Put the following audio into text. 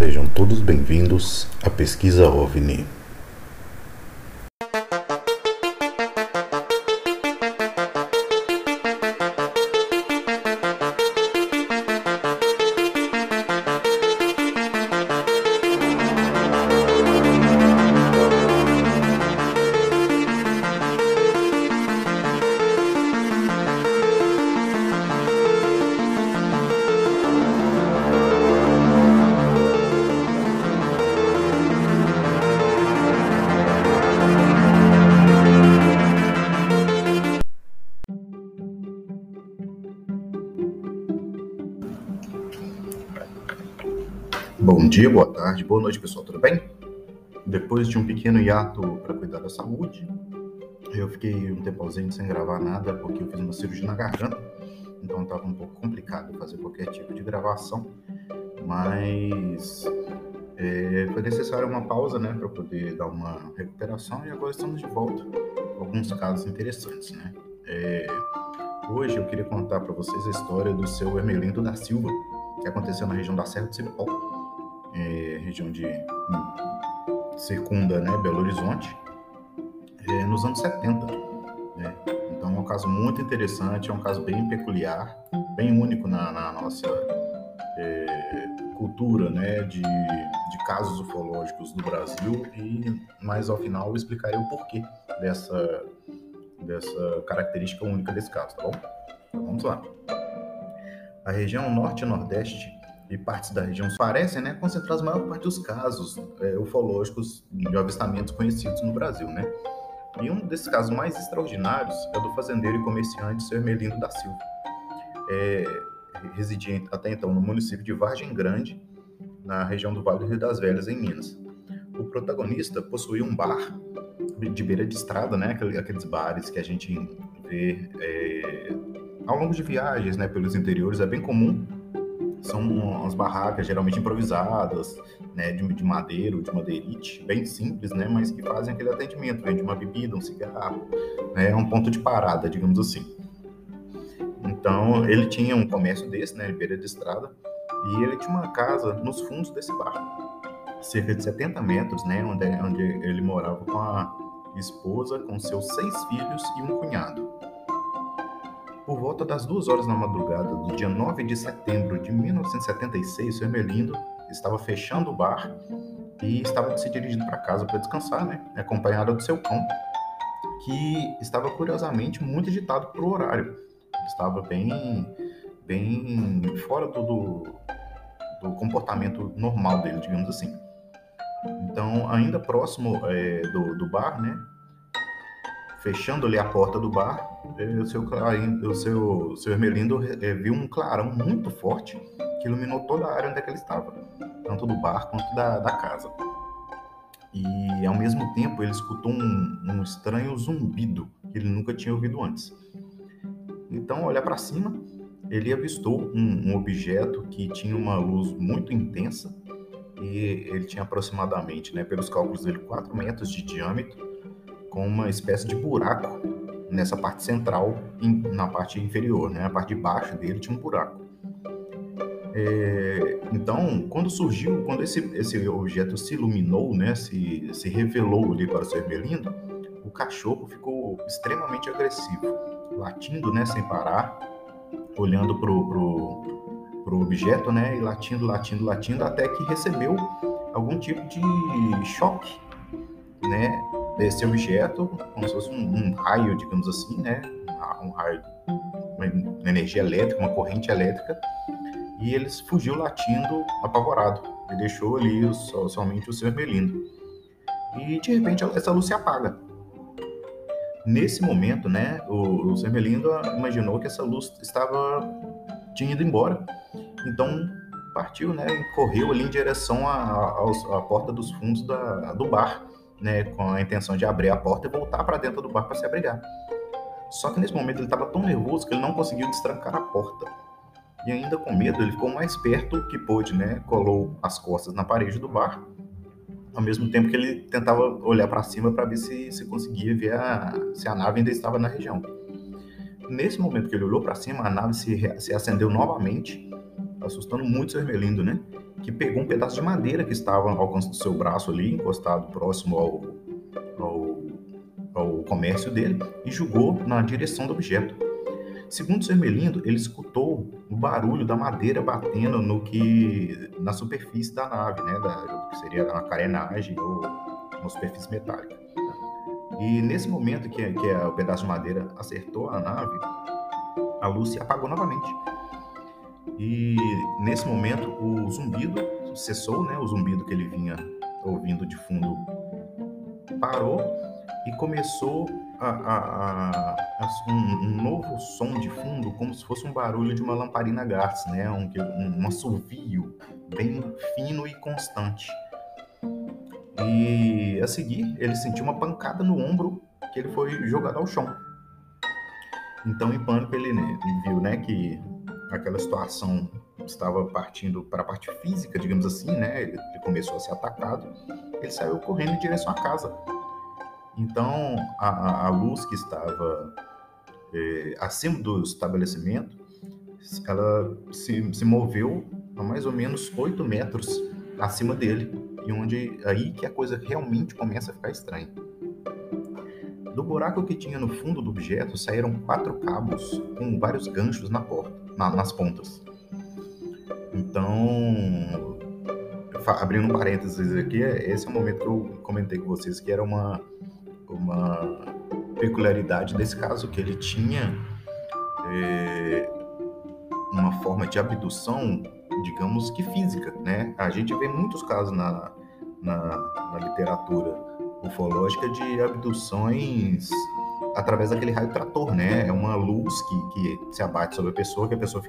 Sejam todos bem-vindos à Pesquisa OVNI. Bom dia, boa tarde, boa noite, pessoal, tudo bem? Depois de um pequeno hiato para cuidar da saúde, eu fiquei um tempo ausente sem gravar nada porque eu fiz uma cirurgia na garganta, então estava um pouco complicado fazer qualquer tipo de gravação, mas é, foi necessária uma pausa, né, para poder dar uma recuperação e agora estamos de volta alguns casos interessantes, né? É, hoje eu queria contar para vocês a história do seu Hermelindo da Silva, que aconteceu na região da Serra do Cipó, região de hum, circunda né, Belo Horizonte, é, nos anos 70. Né? Então é um caso muito interessante, é um caso bem peculiar, bem único na, na nossa é, cultura né, de, de casos ufológicos do Brasil, e mais ao final eu explicarei o porquê dessa, dessa característica única desse caso, tá bom? Então, vamos lá. A região norte nordeste e partes da região parecem né, concentrar a maior parte dos casos é, ufológicos de avistamentos conhecidos no Brasil. Né? E um desses casos mais extraordinários é do fazendeiro e comerciante Sr. Melindo da Silva. É, residia até então no município de Vargem Grande, na região do Vale do Rio das Velhas, em Minas. O protagonista possuía um bar de beira de estrada, né? aqueles bares que a gente vê é, ao longo de viagens né, pelos interiores. É bem comum são umas barracas geralmente improvisadas, né, de, de madeira de madeirite, bem simples, né, mas que fazem aquele atendimento, vende uma bebida, um cigarro, né, é um ponto de parada, digamos assim. Então, ele tinha um comércio desse, né, beira de estrada, e ele tinha uma casa nos fundos desse bar, cerca de 70 metros, né, onde, onde ele morava com a esposa, com seus seis filhos e um cunhado. Por volta das duas horas da madrugada do dia 9 de setembro de 1976, o Hermelindo estava fechando o bar e estava se dirigindo para casa para descansar, né? Acompanhado do seu cão, que estava curiosamente muito agitado para o horário. Estava bem, bem fora do, do, do, comportamento normal dele, digamos assim. Então, ainda próximo é, do, do bar, né? fechando ali a porta do bar, o seu, o seu, o seu Hermelindo é, viu um clarão muito forte que iluminou toda a área onde é ele estava, tanto do bar quanto da, da casa. E ao mesmo tempo ele escutou um, um estranho zumbido que ele nunca tinha ouvido antes. Então, olhar para cima, ele avistou um, um objeto que tinha uma luz muito intensa e ele tinha aproximadamente, né, pelos cálculos dele, 4 metros de diâmetro com uma espécie de buraco nessa parte central, na parte inferior, né? A parte de baixo dele tinha um buraco. É, então, quando surgiu, quando esse, esse objeto se iluminou, né, se, se revelou ali para o ser Belindo, o cachorro ficou extremamente agressivo, latindo, né, sem parar, olhando pro, pro, pro objeto, né, e latindo, latindo, latindo, até que recebeu algum tipo de choque, né, desse objeto, como se fosse um, um raio, digamos assim, né? Um raio, uma, energia elétrica, uma corrente elétrica, e ele fugiu latindo, apavorado, e deixou ali o, somente o seu vermelhindo. E de repente essa luz se apaga. Nesse momento, né, o, o Sermelindo imaginou que essa luz estava tinha ido embora. Então partiu, né, e correu ali em direção à, à porta dos fundos da, do bar né, com a intenção de abrir a porta e voltar para dentro do bar para se abrigar. Só que nesse momento ele estava tão nervoso que ele não conseguiu destrancar a porta. E ainda com medo, ele ficou mais perto que pôde, né? Colou as costas na parede do bar, ao mesmo tempo que ele tentava olhar para cima para ver se, se conseguia ver a, se a nave ainda estava na região. Nesse momento que ele olhou para cima, a nave se, se acendeu novamente, assustando muito o Ermelindo, né? que pegou um pedaço de madeira que estava ao alcance do seu braço ali, encostado próximo ao, ao, ao comércio dele, e jogou na direção do objeto. Segundo Sermelindo, ele escutou o barulho da madeira batendo no que na superfície da nave, né, da, que seria na carenagem ou uma superfície metálica. E nesse momento que, que o pedaço de madeira acertou a nave, a luz se apagou novamente. E nesse momento o zumbido cessou, né? O zumbido que ele vinha ouvindo de fundo parou e começou a, a, a, um, novo som de fundo, como se fosse um barulho de uma lamparina gás, né? Um, um, um assovio bem fino e constante. E a seguir, ele sentiu uma pancada no ombro que ele foi jogado ao chão. Então, em pânico, ele, né, ele viu né, que aquela situação estava partindo para a parte física, digamos assim, né? Ele, começou a ser atacado. Ele saiu correndo em direção à casa. Então, a, a luz que estava é, acima do estabelecimento, ela se, se moveu a mais ou menos 8 metros acima dele, e onde aí que a coisa realmente começa a ficar estranha. Do buraco que tinha no fundo do objeto saíram quatro cabos com vários ganchos na porta, na, nas pontas. Então, abrindo um parênteses aqui, esse é o momento que eu comentei com vocês que era uma, uma peculiaridade desse caso, que ele tinha é, uma forma de abdução, digamos que física, né? A gente vê muitos casos na, na, na literatura ufológica de abduções através daquele raio trator, né? É uma luz que, que se abate sobre a pessoa, que a pessoa fica